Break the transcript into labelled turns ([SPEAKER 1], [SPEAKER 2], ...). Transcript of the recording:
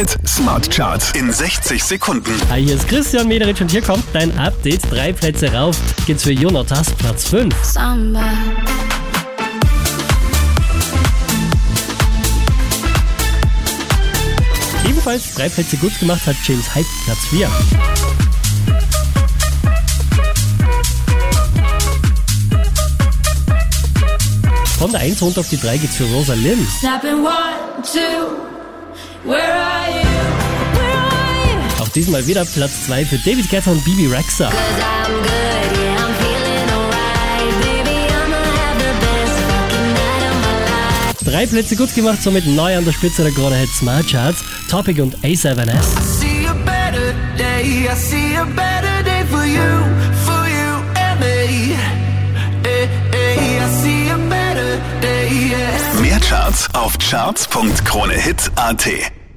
[SPEAKER 1] Hit Smart Charts in 60 Sekunden.
[SPEAKER 2] Hi, hier ist Christian Mederich und hier kommt dein Update. Drei Plätze rauf geht's für Jonatas, Platz 5.
[SPEAKER 3] Samba.
[SPEAKER 2] Ebenfalls drei Plätze gut gemacht hat James Hype, Platz 4. Von der 1 runter auf die 3 geht's für Rosa Lynn.
[SPEAKER 3] Snapping one, two.
[SPEAKER 2] Diesmal wieder Platz 2 für David Guetta und Bibi Rexa. Drei Plätze gut gemacht, somit neu an der Spitze der Krone Hit Smart Charts. Topic und A7S.
[SPEAKER 4] see a better day. I see a better day for you, for you and me. Eh, eh.
[SPEAKER 1] Mehr Charts auf charts.kronehit.at.